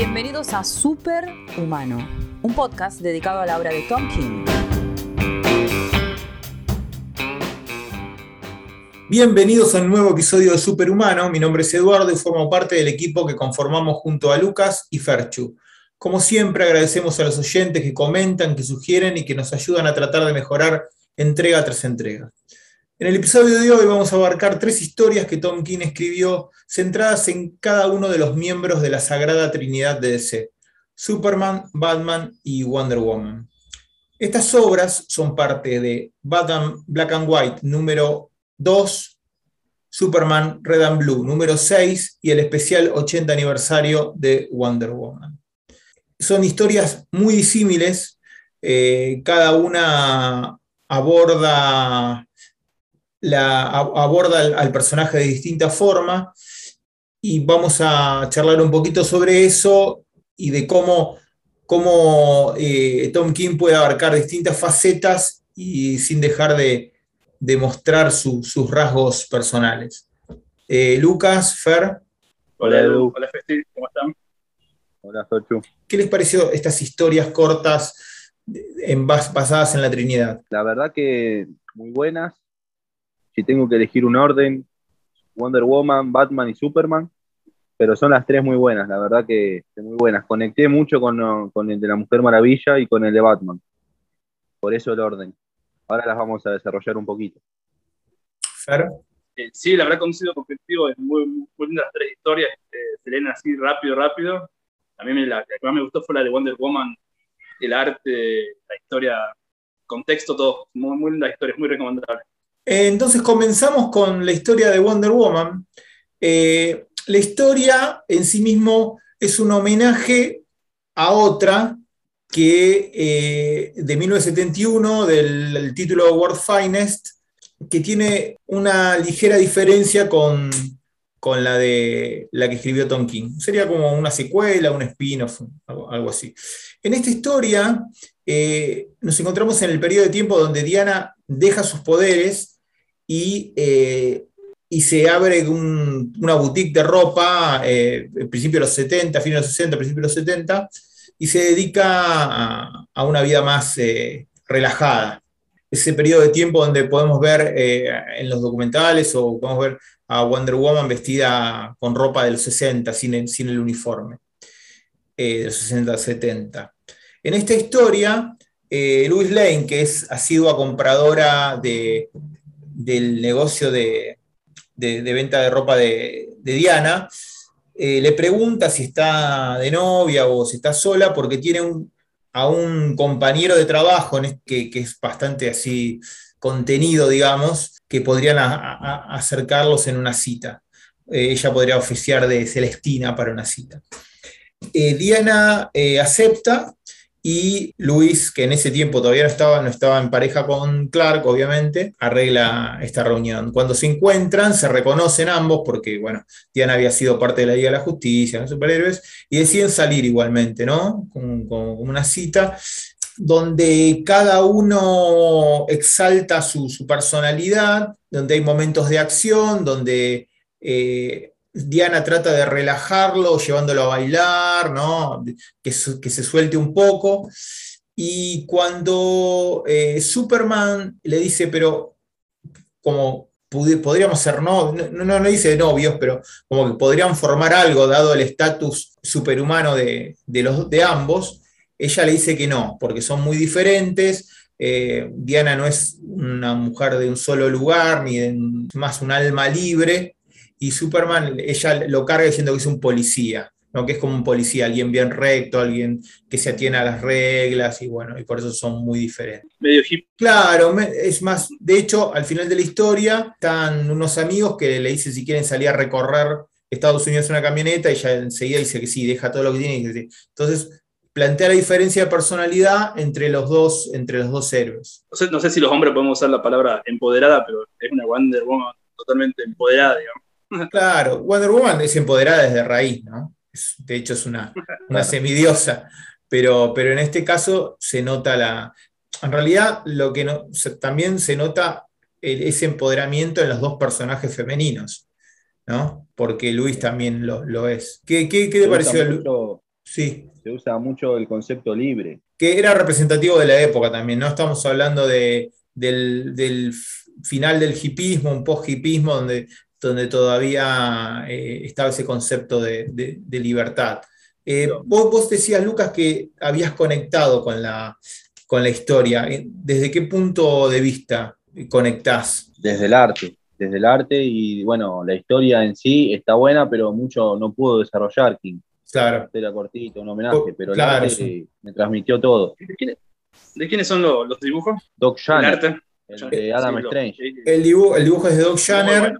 Bienvenidos a Super Humano, un podcast dedicado a la obra de Tom King. Bienvenidos a un nuevo episodio de Superhumano. Mi nombre es Eduardo y formo parte del equipo que conformamos junto a Lucas y Ferchu. Como siempre, agradecemos a los oyentes que comentan, que sugieren y que nos ayudan a tratar de mejorar entrega tras entrega. En el episodio de hoy vamos a abarcar tres historias que Tom King escribió centradas en cada uno de los miembros de la Sagrada Trinidad de DC, Superman, Batman y Wonder Woman. Estas obras son parte de Batman Black and White número 2, Superman Red and Blue número 6 y el especial 80 aniversario de Wonder Woman. Son historias muy disímiles, eh, cada una aborda la, aborda al, personaje de distinta forma y vamos a charlar un poquito sobre eso y de cómo, cómo eh, Tom King puede abarcar distintas facetas y sin dejar de, mostrar sus rasgos personales. Eh, Lucas, Fer. Hola Edu. Hola Festi, ¿cómo están? Hola Sochu. ¿Qué les pareció estas historias cortas en, basadas en la Trinidad? La verdad que muy buenas, si tengo que elegir un orden, Wonder Woman, Batman y Superman, pero son las tres muy buenas, la verdad que muy buenas. Conecté mucho con, con, el de la Mujer Maravilla y con el de Batman. Por eso el orden. Ahora las vamos a desarrollar un poquito. Eh, sí, la verdad coincido con es muy, muy lindas las tres historias, eh, se leen así rápido, rápido. A mí la, que más me gustó fue la de Wonder Woman, el arte, la historia, contexto, todo. Muy, muy linda historia, es muy recomendable. Eh, entonces comenzamos con la historia de Wonder Woman. Eh, la historia en sí mismo es un homenaje a otra que eh, de 1971, del, título World Finest, que tiene una ligera diferencia con, la de la que escribió Tom King. Sería como una secuela, un spin-off, algo, así. En esta historia nos encontramos en el periodo de tiempo donde Diana deja sus poderes eh, y, se abre una boutique de ropa, eh, en principio de los 70, fines de los 60, principio de los 70, y se dedica a, una vida más eh, relajada. Ese periodo de tiempo donde podemos ver en los documentales o podemos ver a Wonder Woman vestida con ropa de los 60, sin, sin el uniforme, de los 60-70. En esta historia, Louis Lane, que es asidua compradora de, del negocio de, venta de ropa de, Diana, eh, le pregunta si está de novia o si está sola, porque tiene a un compañero de trabajo que, es bastante así contenido, digamos, que podrían acercarlos en una cita. Eh, ella podría oficiar de Celestina para una cita. Eh, Diana acepta y Luis, que en ese tiempo todavía no estaba, no estaba en pareja con Clark, obviamente, arregla esta reunión. Cuando se encuentran, se reconocen ambos, porque, bueno, Diana había sido parte de la Liga de la Justicia, los superhéroes, y deciden salir igualmente, ¿no? Con, una cita donde cada uno exalta su, personalidad, donde hay momentos de acción, donde eh, Diana trata de relajarlo, llevándolo a bailar, ¿no? que, se suelte un poco. Y cuando eh, Superman le dice, pero como podríamos ser no, no, no, dice novios, pero como que podrían formar algo dado el estatus superhumano de, los, de ambos, ella le dice que no, porque son muy diferentes. Eh, Diana no es una mujer de un solo lugar, ni de, más un alma libre, y Superman, ella lo carga diciendo que es un policía, ¿no? que es como un policía, alguien bien recto, alguien que se atiene a las reglas, y bueno, y por eso son muy diferentes. Medio hip. Claro, es más, de hecho, al final de la historia están unos amigos que le dicen si quieren salir a recorrer Estados Unidos en una camioneta, y ella enseguida dice que sí, deja todo lo que tiene. Y Entonces, plantea la diferencia de personalidad entre los dos, entre los dos héroes. No sé, no sé si los hombres podemos usar la palabra empoderada, pero es una Wonder Woman totalmente empoderada, digamos. Claro, Wonder Woman es empoderada desde raíz, ¿no? de hecho es una, semidiosa, pero, pero en este caso se nota la... En realidad lo que no, también se nota ese empoderamiento en los dos personajes femeninos, ¿no? Porque Luis también lo, es. ¿Qué, qué, te pareció? Sí. Se usa mucho el concepto libre. Que era representativo de la época también, ¿no? Estamos hablando de, del, final del hipismo, un post-hipismo, donde, donde todavía eh, estaba ese concepto de, libertad. Eh, vos, vos, decías, Lucas, que habías conectado con la, con la historia. ¿Desde qué punto de vista conectás? Desde el arte desde el arte y bueno, la historia en sí está buena, pero mucho no pudo desarrollar King. Claro. Era cortito, un homenaje, pero el arte me transmitió todo. ¿De, quiénes son los, dibujos? Doc Shanner. El, de Adam Strange. el, dibujo, el dibujo es de Doc Shanner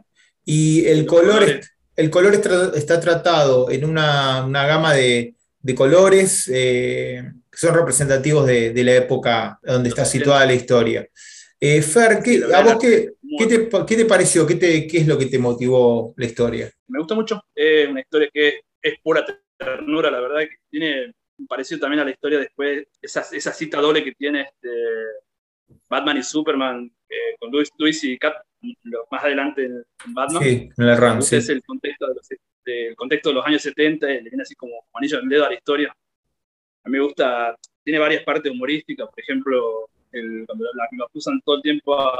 y el color, el color está tratado en una, gama de, colores eh, que son representativos de, de, la época donde está situada la historia. Eh, Fer, ¿qué, ¿a vos qué, te, pareció? ¿Qué, ¿Qué, es lo que te motivó la historia? Me gusta mucho. Es una historia que es pura ternura, la verdad, que tiene parecido también a la historia después, esa, esa cita doble que tiene este, Batman y Superman eh, con Luis, y Cat, más adelante en, Batman. Sí, en el run, sí. Es el contexto de, los, contexto de los años 70, le viene así como anillo en dedo a la historia. A mí me gusta, tiene varias partes humorísticas, por ejemplo, el, cuando la, lo acusan todo el tiempo a,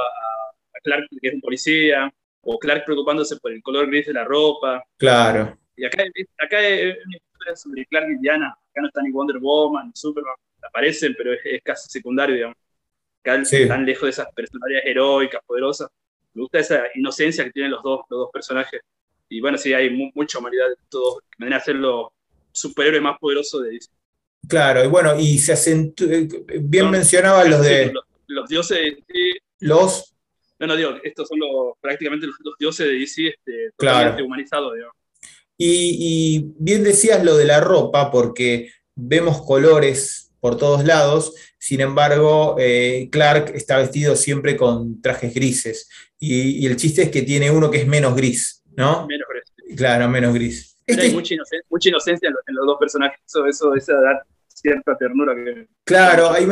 Clark, que es un policía, o Clark preocupándose por el color gris de la ropa. Claro. Y acá, acá es una historia sobre Clark y Diana. Acá no está ni Wonder Woman, ni Superman. Aparecen, pero es, casi secundario, digamos. Acá están lejos de esas personalidades heroicas, poderosas. Me gusta esa inocencia que tienen los dos, los dos personajes. Y bueno, sí, hay mucha humanidad de todos. Que a ser los superhéroes más poderosos de DC. Claro, y bueno, y se acentúa, eh, bien mencionaba los de... Los, dioses de Los... No, no, digo, estos son los, prácticamente los, dioses de DC este, totalmente humanizados, digamos. Y, bien decías lo de la ropa, porque vemos colores por todos lados, sin embargo, eh, Clark está vestido siempre con trajes grises. Y, el chiste es que tiene uno que es menos gris, ¿no? Menos gris. Claro, menos gris. Este hay mucha inocencia, en, los, dos personajes, eso, eso, esa da cierta ternura que... Claro, hay,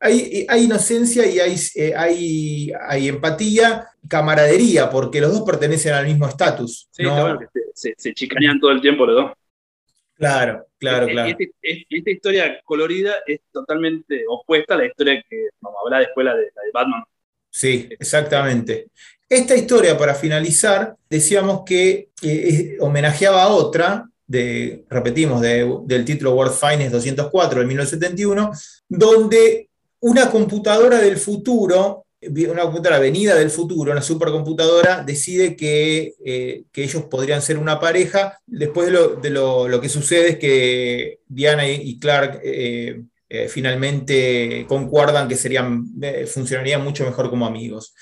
hay, hay inocencia y hay, eh, hay, hay, empatía, camaradería, porque los dos pertenecen al mismo estatus. Sí, ¿no? se, se, chicanean todo el tiempo los dos. Claro, claro, claro. Este, este, esta historia colorida es totalmente opuesta a la historia que vamos a hablar después, la de, la de Batman. Sí, exactamente. Esta historia, para finalizar, decíamos que eh, homenajeaba a otra, de, repetimos, del título World Finest 204 de 1971, donde una computadora del futuro, una computadora venida del futuro, una supercomputadora, decide que, eh, ellos podrían ser una pareja. Después de lo, que sucede es que Diana y Clark eh, finalmente concuerdan que serían, funcionarían mucho mejor como amigos.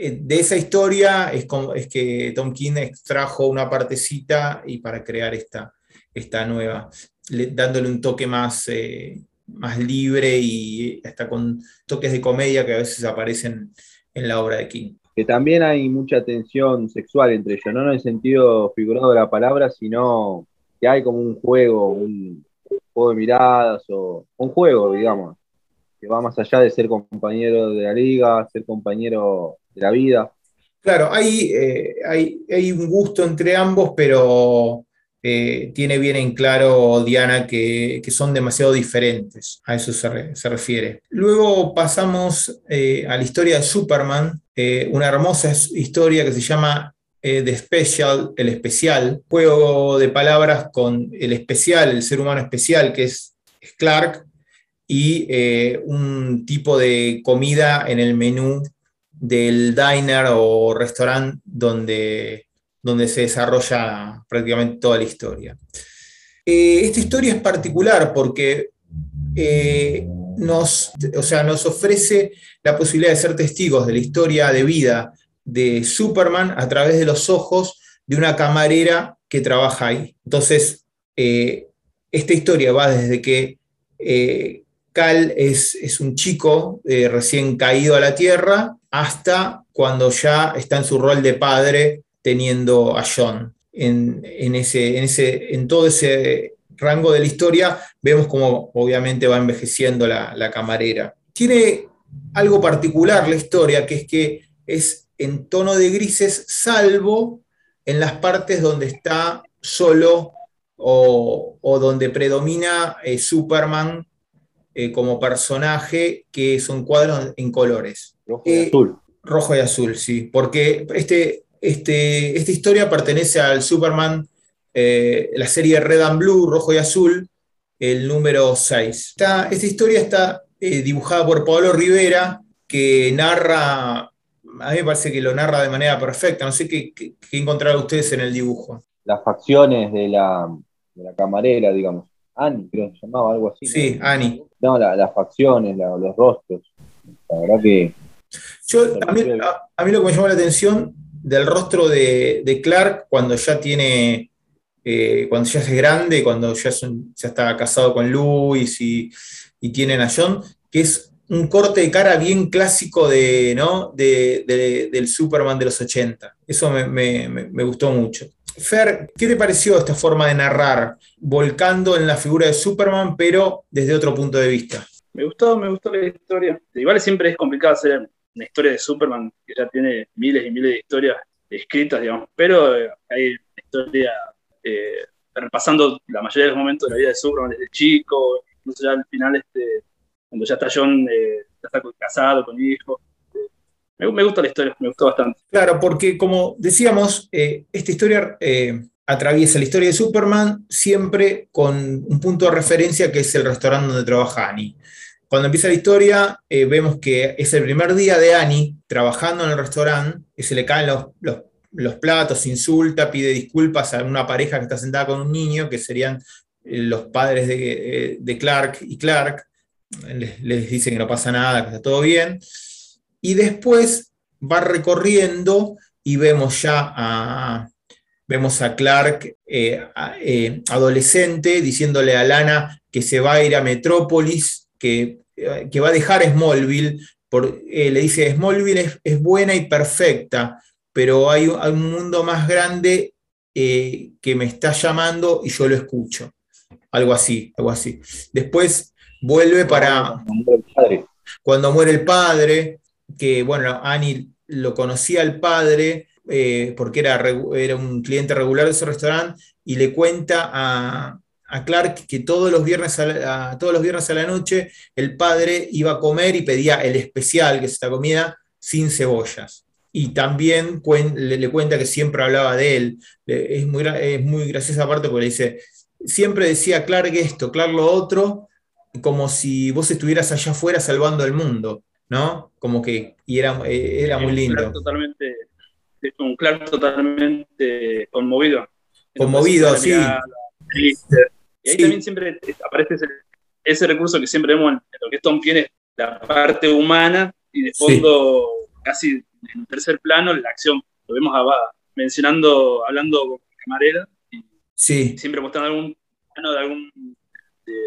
Eh, de esa historia es, es, que Tom King extrajo una partecita y para crear esta, esta nueva, dándole un toque más, eh, más libre y hasta con toques de comedia que a veces aparecen en la obra de King. Que también hay mucha tensión sexual entre ellos, no en el sentido figurado de la palabra, sino que hay como un juego, un juego de miradas o un juego, digamos, que va más allá de ser compañero de la liga, ser compañero la vida. Claro, hay, eh, hay, hay, un gusto entre ambos, pero eh, tiene bien en claro Diana que, son demasiado diferentes, a eso se, refiere. Luego pasamos eh, a la historia de Superman, una hermosa historia que se llama The Special, el especial, juego de palabras con el especial, el ser humano especial, que es Clark, y un tipo de comida en el menú del diner o restaurante donde, donde se desarrolla prácticamente toda la historia. Eh, esta historia es particular porque eh, nos, o sea, nos ofrece la posibilidad de ser testigos de la historia de vida de Superman a través de los ojos de una camarera que trabaja ahí. Entonces, eh, esta historia va desde que Cal es, es un chico recién caído a la Tierra hasta cuando ya está en su rol de padre teniendo a John. En, ese, en, ese, en todo ese rango de la historia vemos como obviamente va envejeciendo la, camarera. Tiene algo particular la historia, que es que es en tono de grises, salvo en las partes donde está solo o, donde predomina eh, Superman eh, como personaje, que son cuadros en colores. Rojo y azul. Rojo y azul, sí, porque este, este, esta historia pertenece al Superman, la serie Red and Blue, Rojo y Azul, el número 6. esta historia está dibujada por Pablo Rivera, que narra, a mí me parece que lo narra de manera perfecta. No sé qué, qué, encontraron ustedes en el dibujo. Las facciones de la, camarera, digamos. Ani, creo que se llamaba algo así. Sí, Ani. No, las facciones, los rostros. La verdad que. Yo, a, mí, lo que me llamó la atención del rostro de, Clark cuando ya tiene. Eh, cuando ya es grande, cuando ya, está casado con Luis y, y tienen a John, que es un corte de cara bien clásico de, ¿no? del Superman de los 80. Eso me, gustó mucho. Fer, ¿qué te pareció esta forma de narrar, volcando en la figura de Superman, pero desde otro punto de vista? Me gustó, me gustó la historia. Igual siempre es complicado hacer una historia de Superman que ya tiene miles y miles de historias escritas, digamos, pero eh, hay una historia eh, repasando la mayoría de los momentos de la vida de Superman desde chico, incluso ya al final este, cuando ya está John, eh, ya está casado, con hijos. Me, gusta la historia, me gustó bastante. Claro, porque como decíamos, eh, esta historia atraviesa la historia de Superman siempre con un punto de referencia que es el restaurante donde trabaja Annie. Cuando empieza la historia, vemos que es el primer día de Annie trabajando en el restaurante, y se le caen los, platos, insulta, pide disculpas a una pareja que está sentada con un niño, que serían los padres de, de Clark y Clark. Les, dice que no pasa nada, que está todo bien, y después va recorriendo y vemos ya a, vemos a Clark eh, eh, adolescente diciéndole a Lana que se va a ir a Metrópolis, que, eh, que va a dejar Smallville, por, le dice Smallville es, buena y perfecta, pero hay, hay un mundo más grande que me está llamando y yo lo escucho. Algo así, algo así. Después vuelve para... Cuando muere el padre. que bueno, Annie lo conocía al padre eh, porque era, era un cliente regular de ese restaurante y le cuenta a, Clark que todos los, viernes a todos los viernes a la noche el padre iba a comer y pedía el especial, que es esta comida sin cebollas. Y también le, cuenta que siempre hablaba de él. Es muy, es muy graciosa parte porque le dice, siempre decía Clark esto, Clark lo otro, como si vos estuvieras allá afuera salvando el mundo, ¿no? Como que, y era, eh, era muy lindo. totalmente, un claro totalmente conmovido. Conmovido, sí. Y ahí también siempre aparece ese, recurso que siempre vemos en lo que Tom Kien, la parte humana, y de fondo, casi en tercer plano, la acción. Lo vemos a, mencionando, hablando con camarera, y sí. siempre mostrando algún plano de algún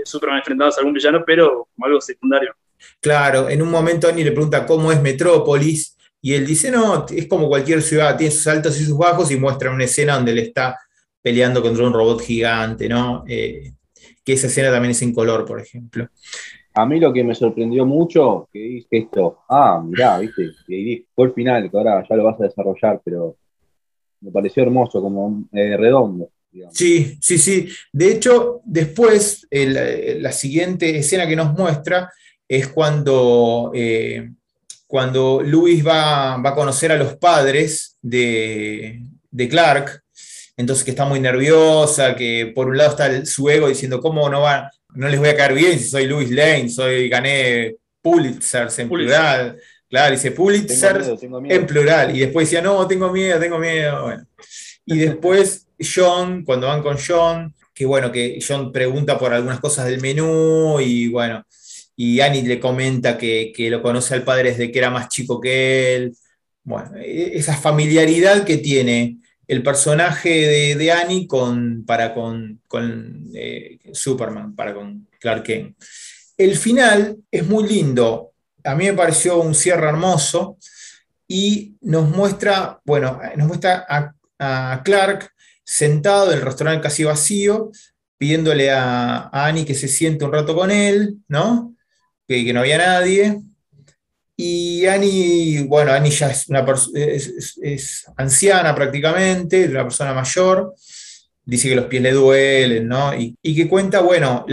Superman enfrentados a algún villano, pero como algo secundario. Claro, en un momento Annie le pregunta cómo es Metrópolis, y él dice, no, es como cualquier ciudad, tiene sus altos y sus bajos, y muestra una escena donde él está peleando contra un robot gigante, ¿no? Eh, que esa escena también es en color, por ejemplo. A mí lo que me sorprendió mucho, que dice esto, ah, mirá, viste, fue el final, que ahora ya lo vas a desarrollar, pero me pareció hermoso, como eh, redondo. Sí, sí, sí. De hecho, después, la siguiente escena que nos muestra es cuando, eh, cuando Luis va, a conocer a los padres de, Clark, entonces que está muy nerviosa, que por un lado está su ego diciendo, ¿cómo no, va, no les voy a caer bien si soy Luis Lane, soy, gané Pulitzer en plural? Claro, dice Pulitzer en plural. Y después decía, no, tengo miedo, tengo miedo. Bueno. Y después John, cuando van con John, que bueno, que John pregunta por algunas cosas del menú y bueno, y Annie le comenta que, lo conoce al padre desde que era más chico que él. Bueno, e, esa familiaridad que tiene el personaje de, Annie con, para con, eh, Superman, para con Clark Kent. El final es muy lindo. A mí me pareció un cierre hermoso y nos muestra, bueno, nos muestra a, a Clark sentado en el restaurante casi vacío, pidiéndole a, Annie que se siente un rato con él, ¿no? Que, no había nadie. Y Annie, bueno, Annie ya es, una es, anciana prácticamente, una persona mayor, dice que los pies le duelen, ¿no? Y, que cuenta, bueno,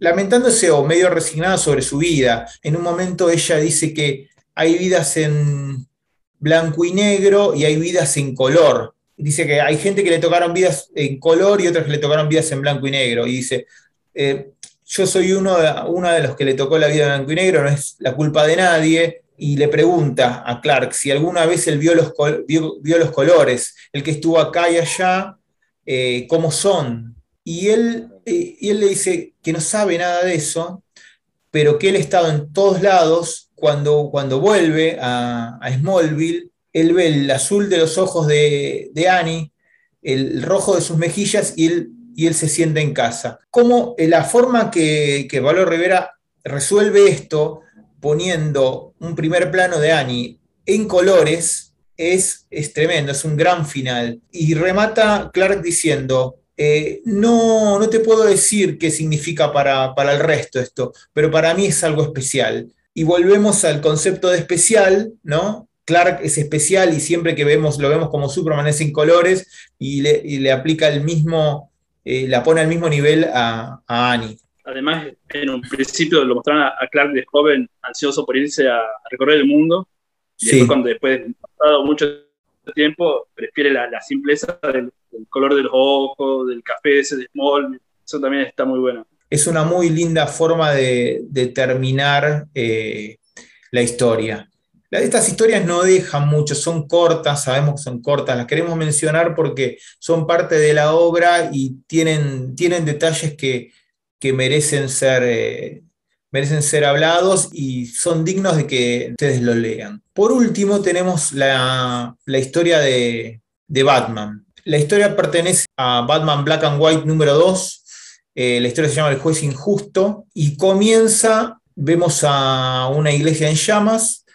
lamentándose o medio resignada sobre su vida. En un momento ella dice que hay vidas en blanco y negro y hay vidas en color. Dice que hay gente que le tocaron vidas en color y otras que le tocaron vidas en blanco y negro. Y dice, eh, yo soy uno de, de los que le tocó la vida en blanco y negro, no es la culpa de nadie. Y le pregunta a Clark si alguna vez él vio los, vio los colores, el que estuvo acá y allá, eh, cómo son. Y él, eh, y él le dice que no sabe nada de eso, pero que él ha estado en todos lados. Cuando, cuando vuelve a, Smallville, él ve el azul de los ojos de, Annie, el rojo de sus mejillas y él, y él se siente en casa. Como eh, la forma que, que Valor Rivera resuelve esto poniendo un primer plano de Annie en colores, es, tremendo, es un gran final. Y remata Clark diciendo, eh, no, no te puedo decir qué significa para, el resto esto, pero para mí es algo especial. Y volvemos al concepto de especial, ¿no? Clark es especial y siempre que vemos, lo vemos como Superman es en colores y le, aplica el mismo, eh, la pone al mismo nivel a, Annie. Además, en un principio lo mostraron a, Clark de joven, ansioso por irse a, recorrer el mundo. Y después, cuando después pasado mucho tiempo, prefiere la, simpleza del, color de los ojos, del café ese de Small, eso también está muy bueno. Es una muy linda forma de, terminar eh, la historia. Estas historias no dejan mucho, son cortas, sabemos que son cortas, las queremos mencionar porque son parte de la obra y tienen, tienen detalles que, merecen ser, eh, merecen ser hablados y son dignos de que ustedes lo lean. Por último, tenemos la, historia de, Batman. La historia pertenece a Batman Black and White número 2. Eh, la historia se llama El juez injusto y comienza, vemos a una iglesia en llamas,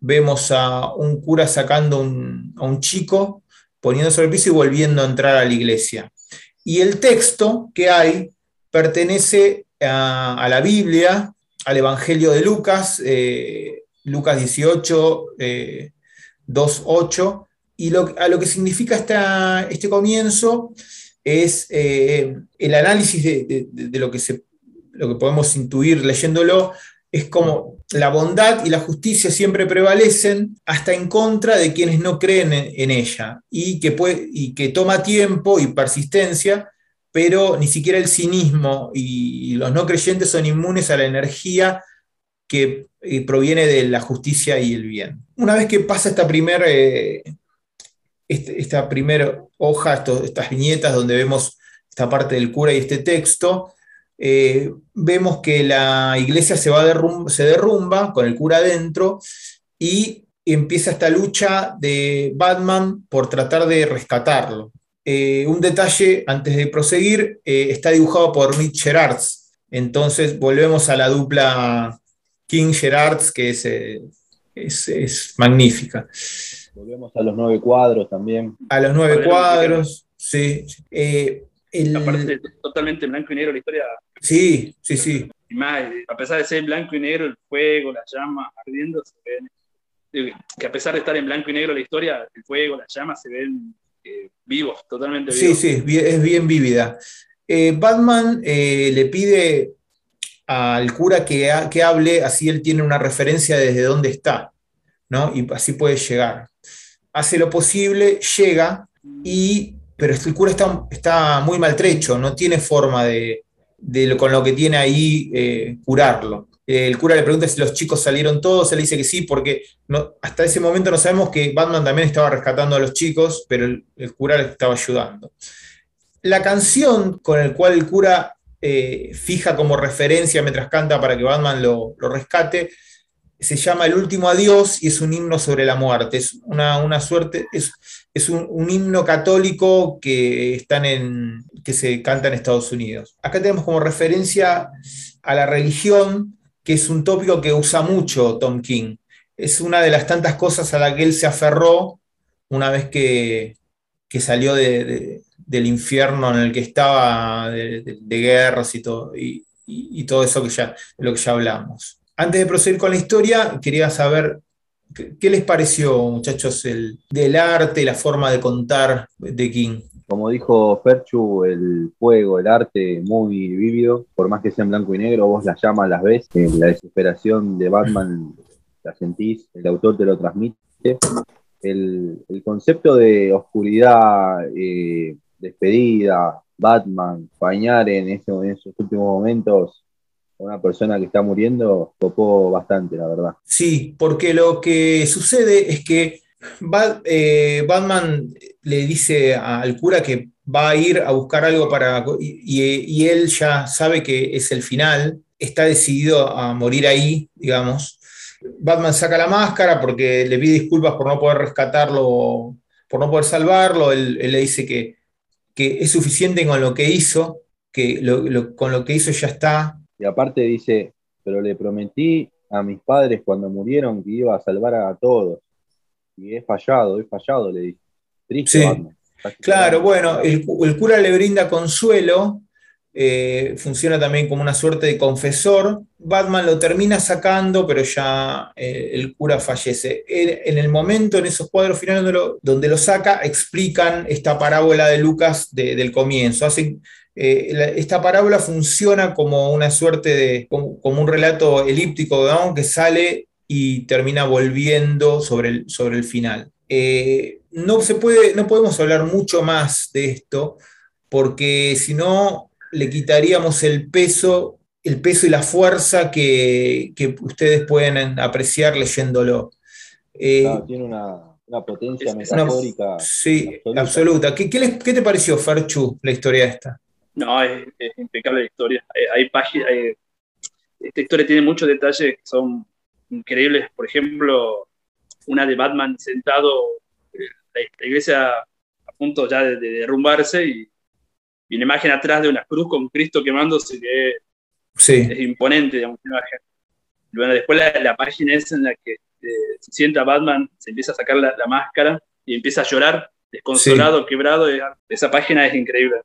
vemos a un cura sacando a un chico, poniéndose sobre el piso y volviendo a entrar a la iglesia. Y el texto que hay pertenece a la Biblia, al Evangelio de Lucas, eh, Lucas 18, 2, 8, y a lo que significa este comienzo es eh, el análisis de, lo, que se, lo que podemos intuir leyéndolo, es como la bondad y la justicia siempre prevalecen hasta en contra de quienes no creen en, ella y que, y que toma tiempo y persistencia pero ni siquiera el cinismo y los no creyentes son inmunes a la energía que eh, proviene de la justicia y el bien. Una vez que pasa esta primera eh, este, esta hoja, estas viñetas donde vemos esta parte del cura y este texto, eh, vemos que la iglesia se, va se derrumba con el cura adentro y empieza esta lucha de Batman por tratar de rescatarlo. Eh, un detalle antes de proseguir, eh, está dibujado por Mitch Gerards. Entonces volvemos a la dupla King Gerards, que es, eh, es, magnífica. Volvemos a los nueve cuadros también. A los nueve cuadros, sí. Aparte, totalmente en blanco y negro la historia. Sí, sí, sí. Y más, a pesar de ser blanco y negro, el fuego, las llamas ardiendo, se ven. Que a pesar de estar en blanco y negro la historia, el fuego, las llamas se ven vivos, totalmente vivos. Sí, sí, es bien vívida. Eh, Batman eh, le pide al cura que, que, hable, así él tiene una referencia desde dónde está, ¿no? Y así puede llegar. Hace lo posible, llega, y, pero el cura está, está muy maltrecho, no tiene forma de, con lo que tiene ahí eh, curarlo. El cura le pregunta si los chicos salieron todos, él dice que sí, porque hasta ese momento no sabemos que Batman también estaba rescatando a los chicos, pero el, cura le estaba ayudando. La canción con la cual el cura eh, fija como referencia mientras canta para que Batman lo, rescate se llama El último adiós y es un himno sobre la muerte. Es una, suerte, es, es un, himno católico que, están en, que se canta en Estados Unidos. Acá tenemos como referencia a la religión que es un tópico que usa mucho Tom King. Es una de las tantas cosas a la que él se aferró una vez que, salió del infierno en el que estaba, de, guerras y todo, y, todo eso que ya, de lo que ya hablamos. Antes de proseguir con la historia, quería saber ¿Qué, les pareció, muchachos, el, del arte, la forma de contar de King? Como dijo Ferchu, el juego, el arte muy vívido, por más que sea en blanco y negro, vos las llamas, las ves, eh, la desesperación de Batman la sentís, el autor te lo transmite. El, concepto de oscuridad, eh, despedida, Batman, bañar en esos últimos momentos una persona que está muriendo, topó bastante, la verdad. Sí, porque lo que sucede es que eh, Batman le dice al cura que va a ir a buscar algo para... Y, él ya sabe que es el final, está decidido a morir ahí, digamos. Batman saca la máscara porque le pide disculpas por no poder rescatarlo, por no poder salvarlo. Él, le dice que, que, es suficiente con lo que hizo, que con lo que hizo ya está, y aparte dice, pero le prometí a mis padres cuando murieron que iba a salvar a todos. Y he fallado, he fallado, le dice. Triste, Claro, bueno, el, cura le brinda consuelo, eh, funciona también como una suerte de confesor. Batman lo termina sacando, pero ya eh, el cura fallece. En, el momento, en esos cuadros finales donde lo, saca, explican esta parábola de Lucas del comienzo. Hacen eh, esta parábola funciona como una suerte de, como, un relato elíptico, que sale y termina volviendo sobre el, sobre el final. Eh, no, se puede, no podemos hablar mucho más de esto, porque si no le quitaríamos el peso, el peso y la fuerza que, ustedes pueden apreciar leyéndolo. Eh, tiene una, potencia metafórica. sí, absoluta. ¿Qué, ¿Qué, te pareció, Ferchu, la historia esta? No, es, impecable la historia. Hay, páginas, esta historia tiene muchos detalles que son increíbles. Por ejemplo, una de Batman sentado, eh, la, iglesia a punto ya de, derrumbarse y, y, una imagen atrás de una cruz con Cristo quemándose que es, imponente, digamos, imagen. Bueno, después la, página es en la que eh, se sienta Batman, se empieza a sacar la, máscara y empieza a llorar, desconsolado, quebrado. Esa página es increíble.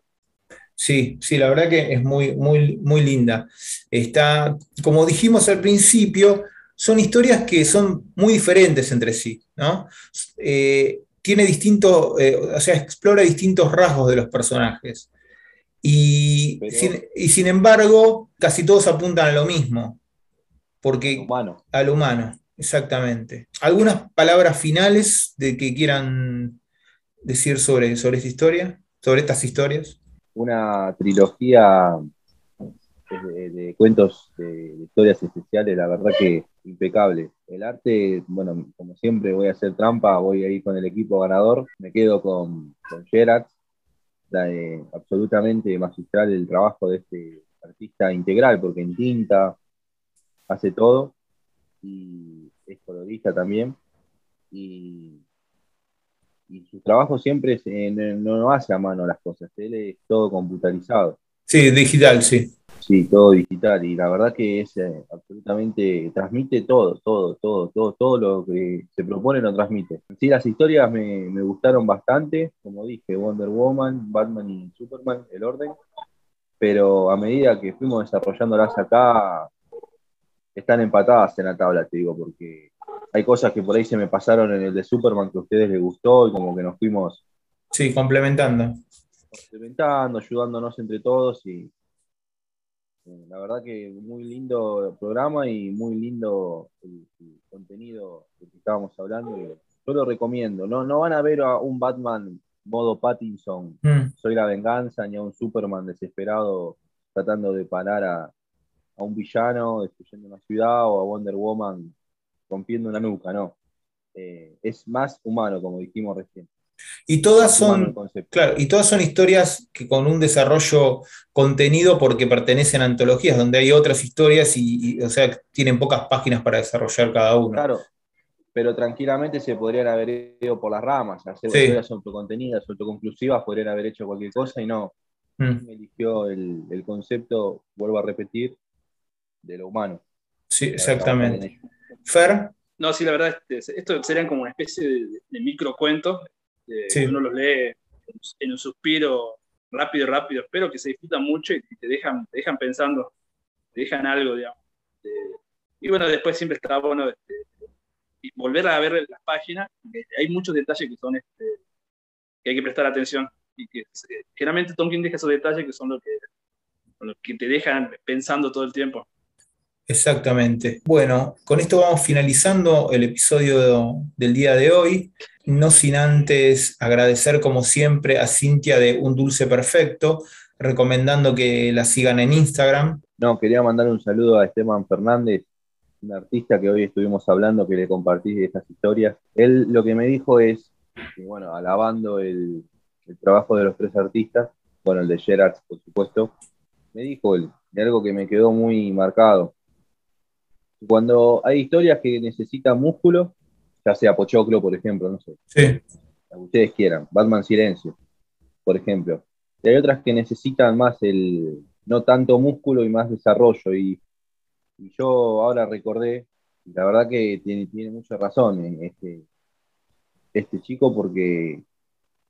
Sí, sí, la verdad que es muy, muy, muy linda. Está, como dijimos al principio, son historias que son muy diferentes entre sí, ¿no? Eh, tiene distintos, eh, o sea, explora distintos rasgos de los personajes. Y, sin, embargo, casi todos apuntan a lo mismo. Porque, humano. Al humano, exactamente. ¿Algunas palabras finales de que quieran decir sobre, sobre esta historia? Sobre estas historias una trilogía de, cuentos, de, historias especiales, la verdad que impecable. El arte, bueno, como siempre voy a hacer trampa, voy a ir con el equipo ganador, me quedo con, con Gerard, absolutamente magistral el trabajo de este artista integral, porque en tinta hace todo y es colorista también. Y su trabajo siempre es, no, hace a mano las cosas, él es todo computarizado. Sí, digital, sí. Sí, todo digital. Y la verdad que es eh, absolutamente, transmite todo, todo, todo, todo, todo lo que se propone lo transmite. Sí, las historias me, me gustaron bastante, como dije, Wonder Woman, Batman y Superman, el orden. Pero a medida que fuimos desarrollándolas acá, están empatadas en la tabla, te digo, porque hay cosas que por ahí se me pasaron en el de Superman que a ustedes les gustó y como que nos fuimos. Sí, complementando. Complementando, ayudándonos entre todos y eh, la verdad que muy lindo programa y muy lindo el, contenido que estábamos hablando. yo lo recomiendo. No, no van a ver a un Batman modo Pattinson, mm. soy la venganza, ni a un Superman desesperado tratando de parar a, a un villano destruyendo una ciudad o a Wonder Woman rompiendo una nuca, no. Eh, es más humano, como dijimos recién. Y todas son, claro, y todas son historias que con un desarrollo contenido porque pertenecen a antologías, donde hay otras historias y, o sea, tienen pocas páginas para desarrollar cada una. Claro, pero tranquilamente se podrían haber ido por las ramas, hacer historias autocontenidas, autoconclusivas, podrían haber hecho cualquier cosa y no. Mm. Eligió el, el, concepto, vuelvo a repetir, de lo humano. Sí, exactamente. Fer. No, sí, la verdad, este, esto serían como una especie de, microcuentos. Uno los lee en un suspiro rápido, rápido, espero que se disfrutan mucho y te dejan, dejan pensando, te dejan algo, digamos. y bueno, después siempre está bueno este, volver a ver las páginas, hay muchos detalles que son este, que hay que prestar atención y que eh, generalmente Tom King deja esos detalles que son los que, los que te dejan pensando todo el tiempo. Exactamente. Bueno, con esto vamos finalizando el episodio del día de hoy. No sin antes agradecer como siempre a Cintia de Un Dulce Perfecto, recomendando que la sigan en Instagram. No, quería mandar un saludo a Esteban Fernández, un artista que hoy estuvimos hablando, que le compartí estas historias. Él lo que me dijo es, bueno, alabando el, trabajo de los tres artistas, bueno, el de Gerard, por supuesto, me dijo él, algo que me quedó muy marcado. Cuando hay historias que necesitan músculo, ya sea Pochoclo, por ejemplo, no sé, sí. que ustedes quieran, Batman Silencio, por ejemplo, y hay otras que necesitan más el, no tanto músculo y más desarrollo, y y yo ahora recordé, la verdad que tiene, tiene mucha razón en este, este chico porque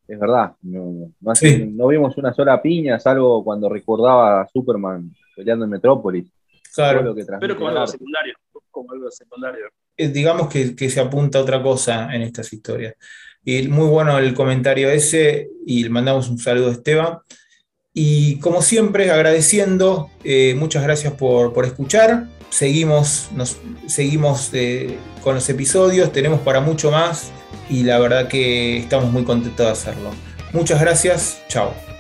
es verdad, no, no, vimos una sola piña, salvo cuando recordaba a Superman peleando en Metrópolis. Claro, pero como algo secundario, como algo secundario. Eh, digamos que, que, se apunta a otra cosa en estas historias. Y muy bueno el comentario ese, y le mandamos un saludo a Esteban. Y como siempre, agradeciendo, eh, muchas gracias por, por escuchar seguimos, nos, seguimos eh, con los episodios, tenemos para mucho más y la verdad que estamos muy contentos de hacerlo. Muchas gracias, chao.